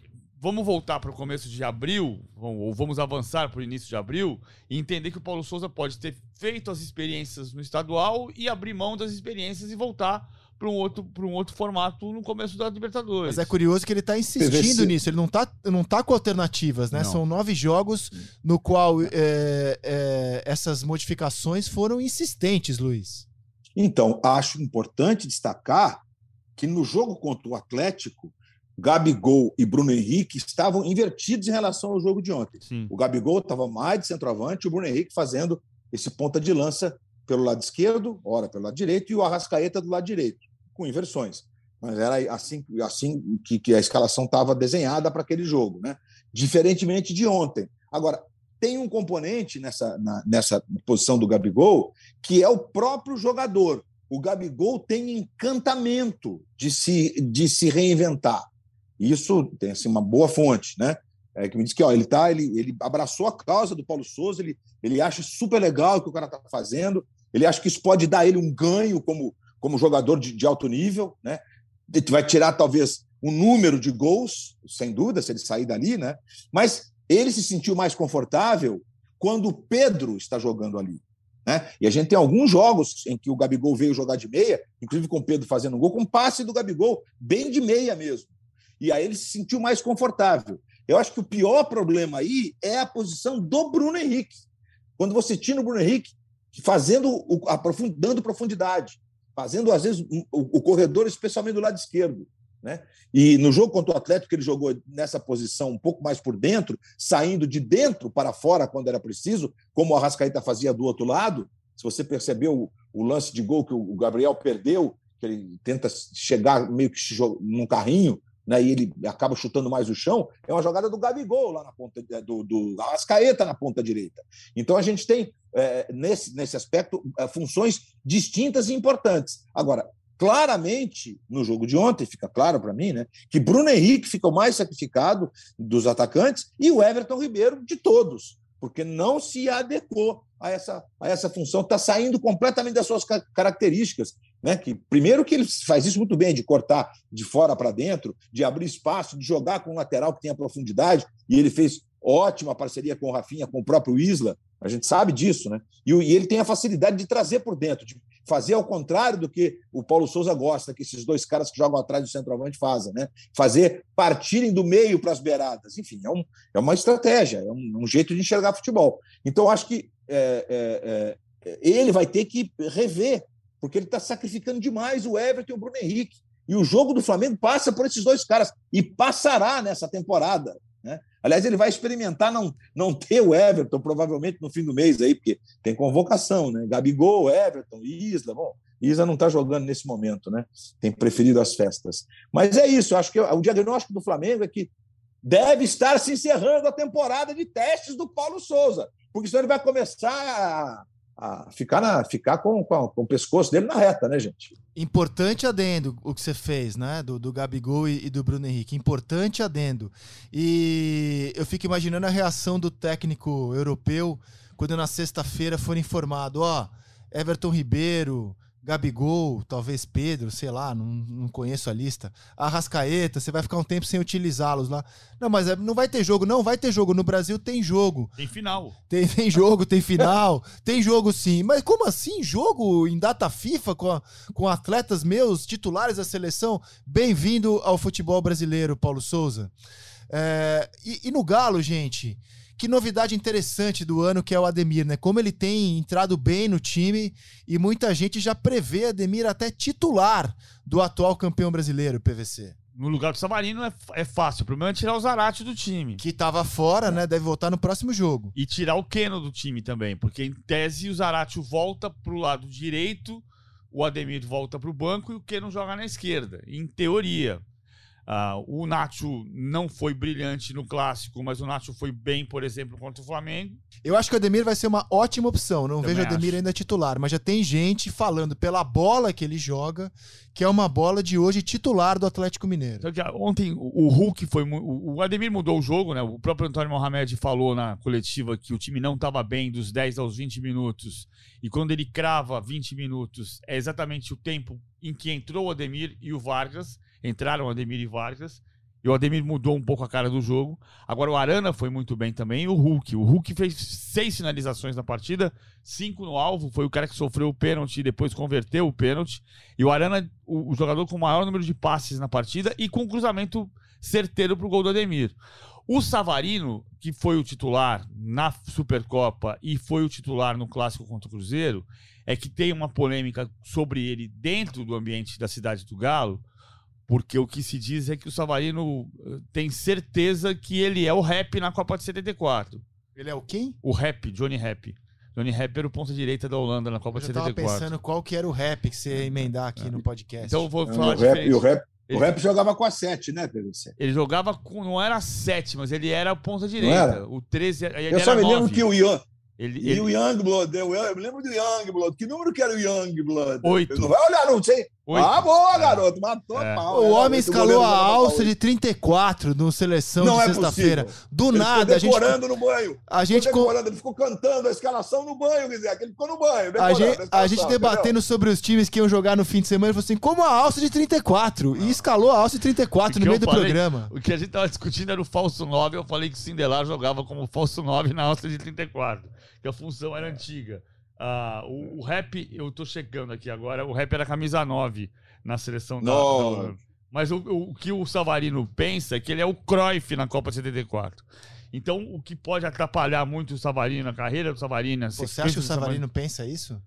vamos voltar para o começo de abril, ou vamos avançar para o início de abril, e entender que o Paulo Souza pode ter feito as experiências no estadual e abrir mão das experiências e voltar para um outro para um outro formato no começo da Libertadores. Mas é curioso que ele está insistindo PVC. nisso. Ele não está não tá com alternativas, né? Não. São nove jogos no qual é, é, essas modificações foram insistentes, Luiz. Então acho importante destacar que no jogo contra o Atlético Gabigol e Bruno Henrique estavam invertidos em relação ao jogo de ontem. Sim. O Gabigol estava mais de centroavante o Bruno Henrique fazendo esse ponta de lança pelo lado esquerdo, ora pelo lado direito, e o Arrascaeta do lado direito, com inversões. Mas era assim, assim que, que a escalação estava desenhada para aquele jogo, né? diferentemente de ontem. Agora, tem um componente nessa, na, nessa posição do Gabigol que é o próprio jogador. O Gabigol tem encantamento de se, de se reinventar. Isso tem assim, uma boa fonte, né? É, que me diz que ó, ele tá, ele, ele abraçou a causa do Paulo Souza, ele, ele acha super legal o que o cara está fazendo, ele acha que isso pode dar ele um ganho como, como jogador de, de alto nível, né? Ele vai tirar talvez um número de gols, sem dúvida, se ele sair dali, né? Mas ele se sentiu mais confortável quando o Pedro está jogando ali. Né? E a gente tem alguns jogos em que o Gabigol veio jogar de meia, inclusive com o Pedro fazendo um gol, com passe do Gabigol, bem de meia mesmo. E aí ele se sentiu mais confortável. Eu acho que o pior problema aí é a posição do Bruno Henrique. Quando você tira o Bruno Henrique fazendo o, aprofundando profundidade, fazendo às vezes o, o, corredor, especialmente do lado esquerdo, né? E no jogo contra o Atlético ele jogou nessa posição um pouco mais por dentro, saindo de dentro para fora quando era preciso, como o Arrascaeta fazia do outro lado. Se você percebeu o, o lance de gol que o Gabriel perdeu, que ele tenta chegar meio que num carrinho, né, e ele acaba chutando mais o chão, é uma jogada do Gabigol lá na ponta do, do Ascaeta na ponta direita. Então a gente tem é, nesse, nesse aspecto é, funções distintas e importantes. Agora, claramente no jogo de ontem fica claro para mim, né, que Bruno Henrique fica o mais sacrificado dos atacantes e o Everton Ribeiro de todos, porque não se adequou a essa, a essa função, está saindo completamente das suas características. Né? Que, primeiro que ele faz isso muito bem, de cortar de fora para dentro, de abrir espaço, de jogar com um lateral que tenha profundidade, e ele fez ótima parceria com o Rafinha, com o próprio Isla, a gente sabe disso, né? E, e ele tem a facilidade de trazer por dentro, de fazer ao contrário do que o Paulo Souza gosta, que esses dois caras que jogam atrás do centroavante fazem, né? Fazer partirem do meio para as beiradas. Enfim, é, um, é uma estratégia, é um, um, jeito de enxergar futebol. Então, acho que é, é, é, ele vai ter que rever, porque ele está sacrificando demais o Everton e o Bruno Henrique. E o jogo do Flamengo passa por esses dois caras, e passará nessa temporada. Né? Aliás, ele vai experimentar não, não ter o Everton, provavelmente no fim do mês, aí, porque tem convocação, né? Gabigol, Everton, Isla. Bom, Isla não está jogando nesse momento, né? Tem preferido as festas. Mas é isso, acho que o diagnóstico do Flamengo é que deve estar se encerrando a temporada de testes do Paulo Souza, porque senão ele vai começar a ficar, na, ficar com, com, com, o pescoço dele na reta, né, gente? Importante adendo o que você fez, né? Do, do Gabigol e, e, do Bruno Henrique. Importante adendo. E eu fico imaginando a reação do técnico europeu quando na sexta-feira for informado: ó, Everton Ribeiro, Gabigol, talvez Pedro, sei lá, não, não conheço a lista. Arrascaeta, você vai ficar um tempo sem utilizá-los lá. Não, mas é, não vai ter jogo, não, vai ter jogo. No Brasil tem jogo. Tem final. Tem, tem jogo, tem final. tem jogo sim. Mas como assim? Jogo em data FIFA com, com atletas meus, titulares da seleção? Bem-vindo ao futebol brasileiro, Paulo Souza. É, e, e no Galo, gente. Que novidade interessante do ano que é o Ademir, né? Como ele tem entrado bem no time e muita gente já prevê Ademir até titular do atual campeão brasileiro, PVC. No lugar do Savarino é, é fácil. O problema é tirar o Zarate do time. Que estava fora, né? Deve voltar no próximo jogo. E tirar o Keno do time também. Porque, em tese, o Zarate volta pro lado direito, o Ademir volta pro banco e o Keno joga na esquerda. Em teoria. Uh, o Nacho não foi brilhante no clássico, mas o Nacho foi bem, por exemplo, contra o Flamengo. Eu acho que o Ademir vai ser uma ótima opção. Não Também vejo o Ademir acho. ainda titular, mas já tem gente falando pela bola que ele joga, que é uma bola de hoje titular do Atlético Mineiro. Então, ontem o Hulk foi. O Ademir mudou o jogo, né? O próprio Antônio Mohamed falou na coletiva que o time não estava bem dos 10 aos 20 minutos. E quando ele crava 20 minutos, é exatamente o tempo em que entrou o Ademir e o Vargas entraram Ademir e Vargas. E o Ademir mudou um pouco a cara do jogo. Agora o Arana foi muito bem também. E o Hulk. O Hulk fez seis finalizações na partida, cinco no alvo. Foi o cara que sofreu o pênalti e depois converteu o pênalti. E o Arana, o, o jogador com o maior número de passes na partida e com cruzamento certeiro para o gol do Ademir. O Savarino, que foi o titular na Supercopa e foi o titular no Clássico contra o Cruzeiro, é que tem uma polêmica sobre ele dentro do ambiente da cidade do Galo porque o que se diz é que o Savarino eh, tem certeza que ele é o rap na Copa de 74. Ele é o quem? O rap, Johnny Rap. Johnny Rap era o ponta direita da Holanda na Copa de 74. Eu tava pensando qual que era o rap que você ia emendar aqui no podcast. Então eu vou falar o rap, o rap, ele, o rap jogava com a 7, né, PVC? Ele jogava com. Não era a 7, mas ele era a ponta direita. O 13. eu só me lembro que o Ian, ele, e ele... o Youngblood, eu, eu me lembro do Youngblood. Que número que era o Youngblood? Oito. Não vai olhar, não sei. Oito. Ah, boa, garoto. Matou é. pau. O homem escalou a alça de 34 no seleção não de é sexta-feira. Do ele nada, a gente. decorando no banho. A gente ficou decorando, ele ficou cantando a escalação no banho, quer dizer, ele ficou no banho. A gente, a, a gente debatendo entendeu? sobre os times que iam jogar no fim de semana, ele falou assim: como a alça de 34? E escalou a alça de 34 no meio do falei, programa. O que a gente tava discutindo era o falso 9. Eu falei que o Sindelar jogava como falso 9 na alça de 34 que a função era antiga. Uh, o, o, rap, eu tô checando aqui agora, o rap era camisa 9 na seleção da. da mas o, o, que o Savarino pensa é que ele é o Cruyff na Copa 74. Então, o que pode atrapalhar muito o Savarino, a carreira do Savarino. Você acha que o Savarino, Savarino pensa isso?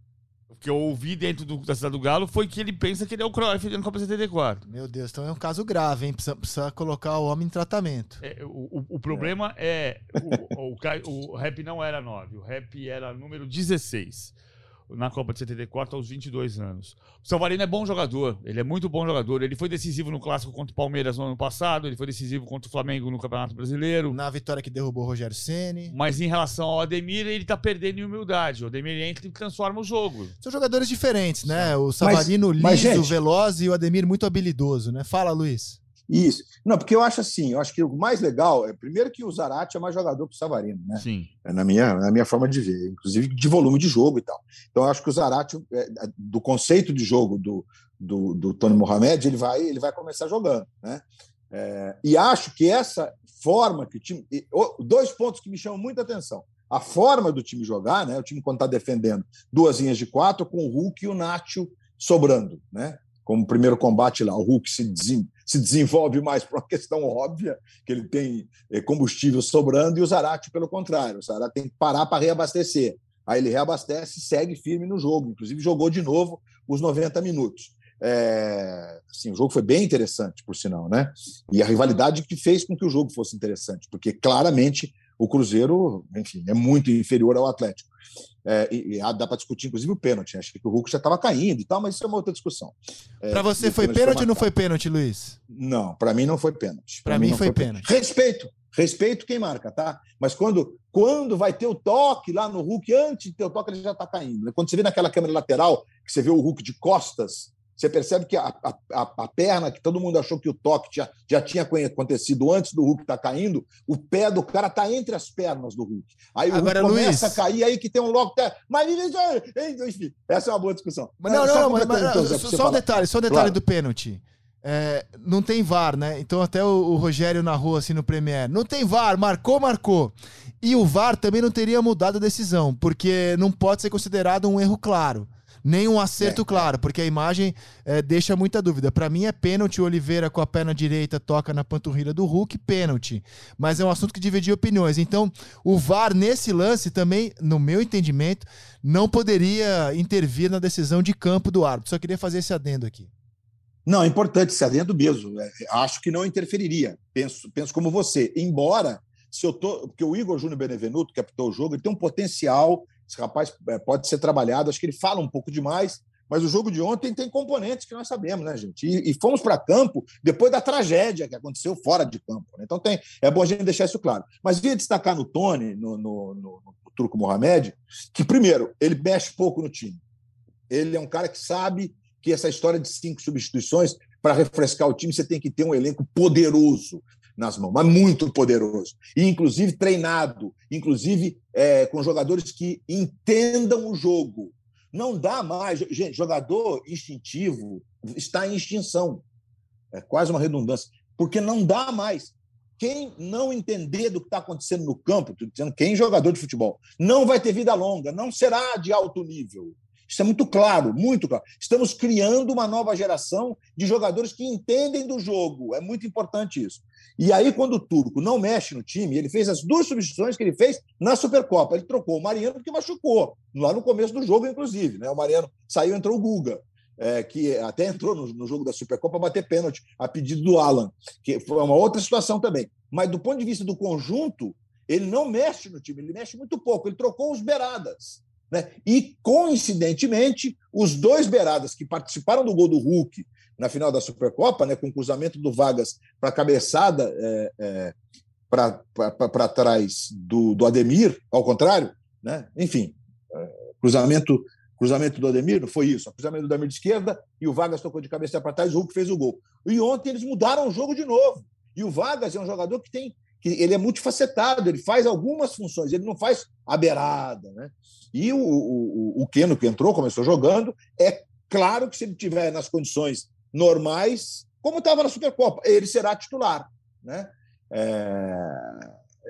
O que eu ouvi dentro do, da cidade do Galo foi que ele pensa que ele é o Cruyff na Copa 74. Meu Deus, então é um caso grave, hein? Precisa, precisa colocar o homem em tratamento. É, o, o, o, problema é, é o, o, o, rap não era 9, o rap era número 16 na Copa de 74 aos 22 anos. O Savarino é bom jogador, ele é muito bom jogador. Ele foi decisivo no clássico contra o Palmeiras no ano passado, ele foi decisivo contra o Flamengo no Campeonato Brasileiro. Na vitória que derrubou o Rogério Ceni. Mas em relação ao Ademir, ele tá perdendo em humildade. O Ademir entra e transforma o jogo. São jogadores diferentes, né? O Savarino mas, liso, mas, veloz e o Ademir muito habilidoso, né? Fala, Luiz. Isso. Não, porque eu acho assim, eu acho que o mais legal é, primeiro, que o Zarate é mais jogador que o Savarino, né? Sim. É na minha, na minha forma de ver, inclusive de volume de jogo e tal. Então, eu acho que o Zarate, é, do conceito de jogo do, do, do Tony Mohamed, ele vai, ele vai começar jogando, né? É, e acho que essa forma que o time. Dois pontos que me chamam muita atenção. A forma do time jogar, né? O time, quando está defendendo duas linhas de quatro, com o Hulk e o Nacho sobrando, né? Como primeiro combate lá, o Hulk se, se desenvolve mais por uma questão óbvia, que ele tem eh, combustível sobrando, e o Zarate, pelo contrário. O Zarate tem que parar para reabastecer. Aí ele reabastece e segue firme no jogo. Inclusive, jogou de novo os 90 minutos. É, assim, o jogo foi bem interessante, por sinal, né? E a rivalidade que fez com que o jogo fosse interessante, porque claramente o Cruzeiro, enfim, é muito inferior ao Atlético. É, e, e, dá para discutir, inclusive, o pênalti. Acho que o Hulk já estava caindo e tal, mas isso é uma outra discussão. É, para você foi pênalti ou não foi pênalti, Luiz? Não, para mim não foi pênalti. Para mim, mim foi, foi pênalti. pênalti. Respeito, respeito quem marca, tá? Mas quando, quando vai ter o toque lá no Hulk, antes de ter o toque, ele já está caindo. Quando você vê naquela câmera lateral, que você vê o Hulk de costas, você percebe que a, a, a, perna, que todo mundo achou que o toque já, já tinha acontecido antes do Hulk estar tá caindo, o pé do cara está entre as pernas do Hulk. Aí Agora, o Hulk começa Luiz... a cair, aí que tem um logo. Mas, enfim, essa é uma boa discussão. Mas, não, não, não, mas, mas, então, só, só um detalhe, só um detalhe claro. do pênalti. É, não tem VAR, né? Então até o, o, Rogério narrou assim no Premier. Não tem VAR, marcou, marcou. E o VAR também não teria mudado a decisão, porque não pode ser considerado um erro claro nem um acerto é, claro, porque a imagem é, deixa muita dúvida. Para mim é pênalti, o Oliveira com a perna direita toca na panturrilha do Hulk, pênalti. Mas é um assunto que dividia opiniões. Então, o VAR nesse lance também, no meu entendimento, não poderia intervir na decisão de campo do árbitro. Só queria fazer esse adendo aqui. Não, é importante esse adendo mesmo. É, acho que não interferiria. Penso, penso como você. Embora, se eu tô. Porque o Igor Júnior Benevenuto, que apitou o jogo, ele tem um potencial esse rapaz é, pode ser trabalhado. Acho que ele fala um pouco demais, mas o jogo de ontem tem componentes que nós sabemos, né, gente? E, e fomos para campo depois da tragédia que aconteceu fora de campo. Né? Então tem, é bom a gente deixar isso claro. Mas via destacar no Tony, no, no, no, no Turco Mohamed, que, primeiro, ele mexe pouco no time. Ele é um cara que sabe que essa história de cinco substituições, para refrescar o time, você tem que ter um elenco poderoso nas mãos, mas muito poderoso. E, inclusive, treinado, inclusive é, com jogadores que entendam o jogo. Não dá mais. Gente, jogador instintivo está em extinção. É quase uma redundância. Porque não dá mais. Quem não entender do que está acontecendo no campo, dizendo quem jogador de futebol, não vai ter vida longa, não será de alto nível. Isso é muito claro, muito claro. Estamos criando uma nova geração de jogadores que entendem do jogo. É muito importante isso. E aí, quando o Turco não mexe no time, ele fez as duas substituições que ele fez na Supercopa. Ele trocou o Mariano porque machucou, lá no começo do jogo, inclusive. Né? O Mariano saiu entrou o Guga. É, que até entrou no, no jogo da Supercopa bater pênalti a pedido do Alan, que foi uma outra situação também. Mas do ponto de vista do conjunto, ele não mexe no time, ele mexe muito pouco. Ele trocou os beiradas. Né? E, coincidentemente, os dois beiradas que participaram do gol do Hulk na final da Supercopa, né, com o cruzamento do Vargas para a cabeçada é, é, para trás do, do Ademir, ao contrário, né? enfim, é, cruzamento cruzamento do Ademir, não foi isso, cruzamento do Ademir de esquerda e o Vargas tocou de cabeça para trás, o Hulk fez o gol. E ontem eles mudaram o jogo de novo. E o Vargas é um jogador que tem que ele é multifacetado, ele faz algumas funções, ele não faz a beirada. Né? E o, o, o Keno, que entrou, começou jogando, é claro que se ele tiver nas condições normais, como estava na Supercopa, ele será titular. Né? É...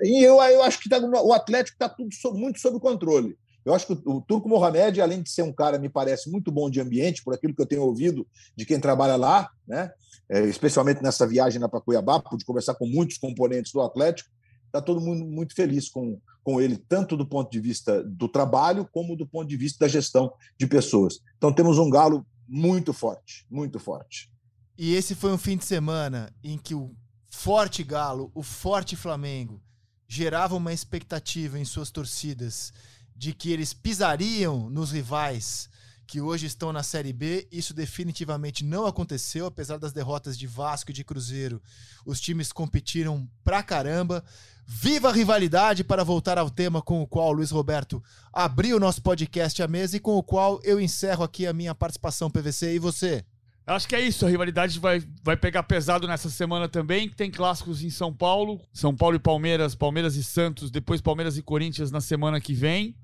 E eu, eu acho que tá, o Atlético está tudo muito sob controle. Eu acho que o, o Turco Mohamed, além de ser um cara, me parece muito bom de ambiente, por aquilo que eu tenho ouvido de quem trabalha lá, né? É, especialmente nessa viagem para Cuiabá, pude conversar com muitos componentes do Atlético, está todo mundo muito feliz com, com ele, tanto do ponto de vista do trabalho, como do ponto de vista da gestão de pessoas. Então temos um galo muito forte, muito forte. E esse foi um fim de semana em que o forte Galo, o forte Flamengo, gerava uma expectativa em suas torcidas de que eles pisariam nos rivais que hoje estão na Série B. Isso definitivamente não aconteceu, apesar das derrotas de Vasco e de Cruzeiro. Os times competiram pra caramba. Viva a rivalidade para voltar ao tema com o qual o Luiz Roberto abriu o nosso podcast à mesa e com o qual eu encerro aqui a minha participação PVC. E você? Acho que é isso, a rivalidade vai, vai pegar pesado nessa semana também. Tem clássicos em São Paulo, São Paulo e Palmeiras, Palmeiras e Santos, depois Palmeiras e Corinthians na semana que vem.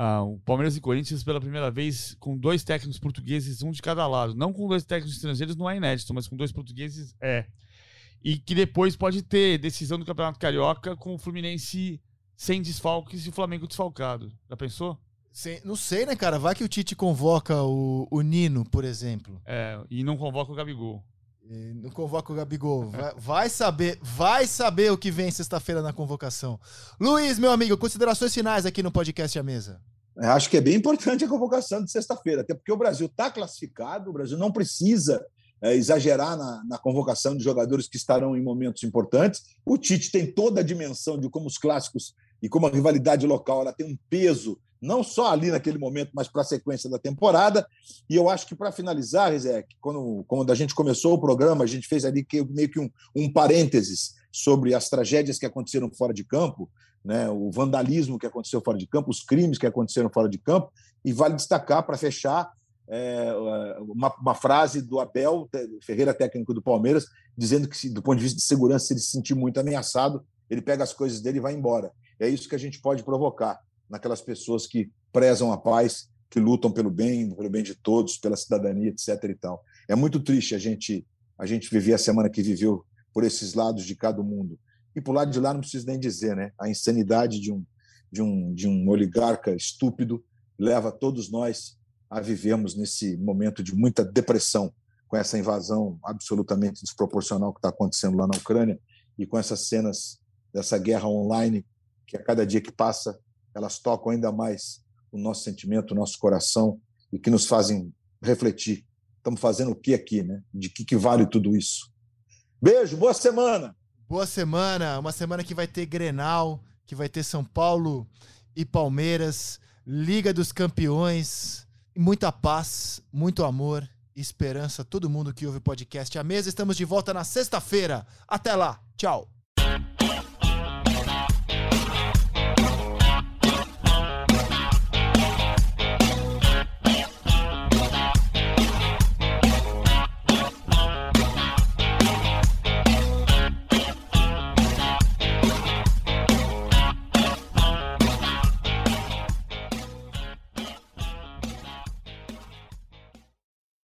Ah, o Palmeiras e Corinthians pela primeira vez com dois técnicos portugueses, um de cada lado. Não com dois técnicos estrangeiros não é inédito, mas com dois portugueses é. E que depois pode ter decisão do Campeonato Carioca com o Fluminense sem desfalques e o Flamengo desfalcado. Já pensou? Sim, não sei, né, cara? Vai que o Tite convoca o, o Nino, por exemplo. É, e não convoca o Gabigol. Não convoca o Gabigol. Vai, vai, saber, vai saber o que vem sexta-feira na convocação. Luiz, meu amigo, considerações finais aqui no podcast A Mesa. É, acho que é bem importante a convocação de sexta-feira, até porque o Brasil está classificado, o Brasil não precisa é, exagerar na, na, convocação de jogadores que estarão em momentos importantes. O Tite tem toda a dimensão de como os clássicos e como a rivalidade local ela tem um peso não só ali naquele momento, mas para a sequência da temporada. E eu acho que para finalizar, Rizek, quando, quando a gente começou o programa, a gente fez ali meio que um, um parênteses sobre as tragédias que aconteceram fora de campo, né, o vandalismo que aconteceu fora de campo, os crimes que aconteceram fora de campo, e vale destacar para fechar é, uma, uma, frase do Abel Ferreira, técnico do Palmeiras, dizendo que, do ponto de vista de segurança, se ele se sentir muito ameaçado, ele pega as coisas dele e vai embora. É isso que a gente pode provocar naquelas pessoas que prezam a paz, que lutam pelo bem, pelo bem de todos, pela cidadania, etc. E tal. É muito triste a gente a gente viver a semana que viveu por esses lados de cada mundo. E por lado de lá não preciso nem dizer, né? A insanidade de um de um de um oligarca estúpido leva todos nós a vivermos nesse momento de muita depressão com essa invasão absolutamente desproporcional que está acontecendo lá na Ucrânia e com essas cenas dessa guerra online que a cada dia que passa elas tocam ainda mais o nosso sentimento, o nosso coração e que nos fazem refletir. Estamos fazendo o que aqui, né? De que, que vale tudo isso? Beijo, boa semana! Boa semana, uma semana que vai ter Grenal, que vai ter São Paulo e Palmeiras, Liga dos Campeões, muita paz, muito amor, esperança, todo mundo que ouve o podcast. A mesa, estamos de volta na sexta-feira. Até lá, tchau!